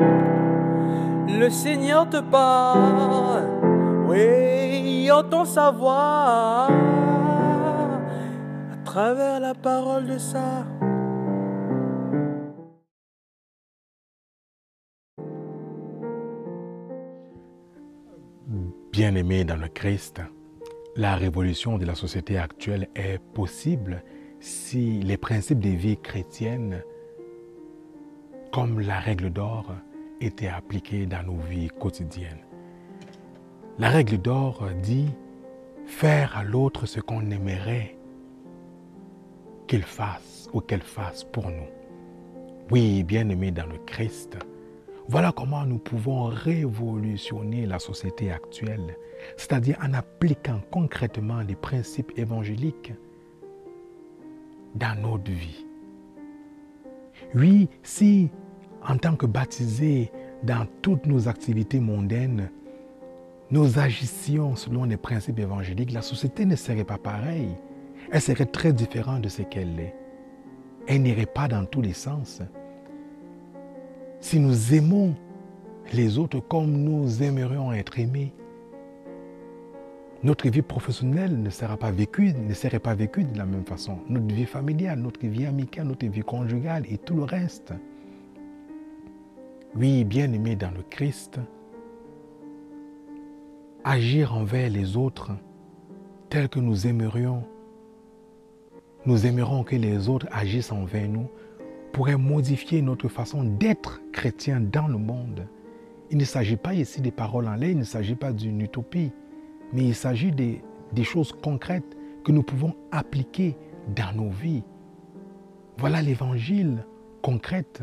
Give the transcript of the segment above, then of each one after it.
Le Seigneur te parle, oui, entend sa voix à travers la parole de ça. Bien-aimé dans le Christ, la révolution de la société actuelle est possible si les principes des vies chrétiennes, comme la règle d'or, étaient appliqués dans nos vies quotidiennes. La règle d'or dit faire à l'autre ce qu'on aimerait qu'il fasse ou qu'elle fasse pour nous. Oui, bien-aimé dans le Christ, voilà comment nous pouvons révolutionner la société actuelle, c'est-à-dire en appliquant concrètement les principes évangéliques dans notre vie. Oui, si en tant que baptisés dans toutes nos activités mondaines, nous agissions selon les principes évangéliques, la société ne serait pas pareille. Elle serait très différente de ce qu'elle est. Elle n'irait pas dans tous les sens. Si nous aimons les autres comme nous aimerions être aimés, notre vie professionnelle ne sera pas vécue, ne serait pas vécue de la même façon. Notre vie familiale, notre vie amicale, notre vie conjugale et tout le reste. Oui, bien aimé dans le Christ, agir envers les autres tel que nous aimerions, nous aimerons que les autres agissent envers nous pourrait modifier notre façon d'être chrétien dans le monde. Il ne s'agit pas ici des paroles en l'air, il ne s'agit pas d'une utopie, mais il s'agit des, des choses concrètes que nous pouvons appliquer dans nos vies. Voilà l'évangile concrète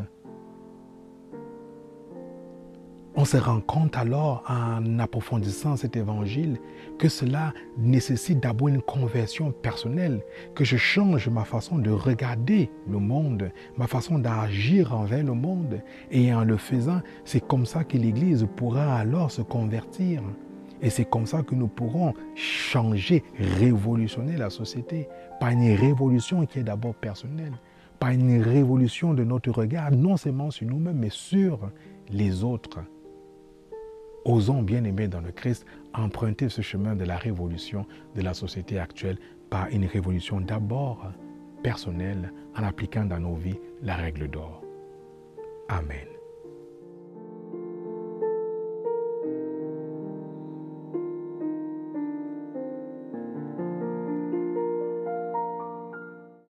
on se rend compte alors en approfondissant cet évangile que cela nécessite d'abord une conversion personnelle, que je change ma façon de regarder le monde, ma façon d'agir envers le monde. Et en le faisant, c'est comme ça que l'Église pourra alors se convertir. Et c'est comme ça que nous pourrons changer, révolutionner la société, par une révolution qui est d'abord personnelle, par une révolution de notre regard, non seulement sur nous-mêmes, mais sur les autres. Osons, bien aimés dans le Christ, emprunter ce chemin de la révolution de la société actuelle par une révolution d'abord personnelle en appliquant dans nos vies la règle d'or. Amen.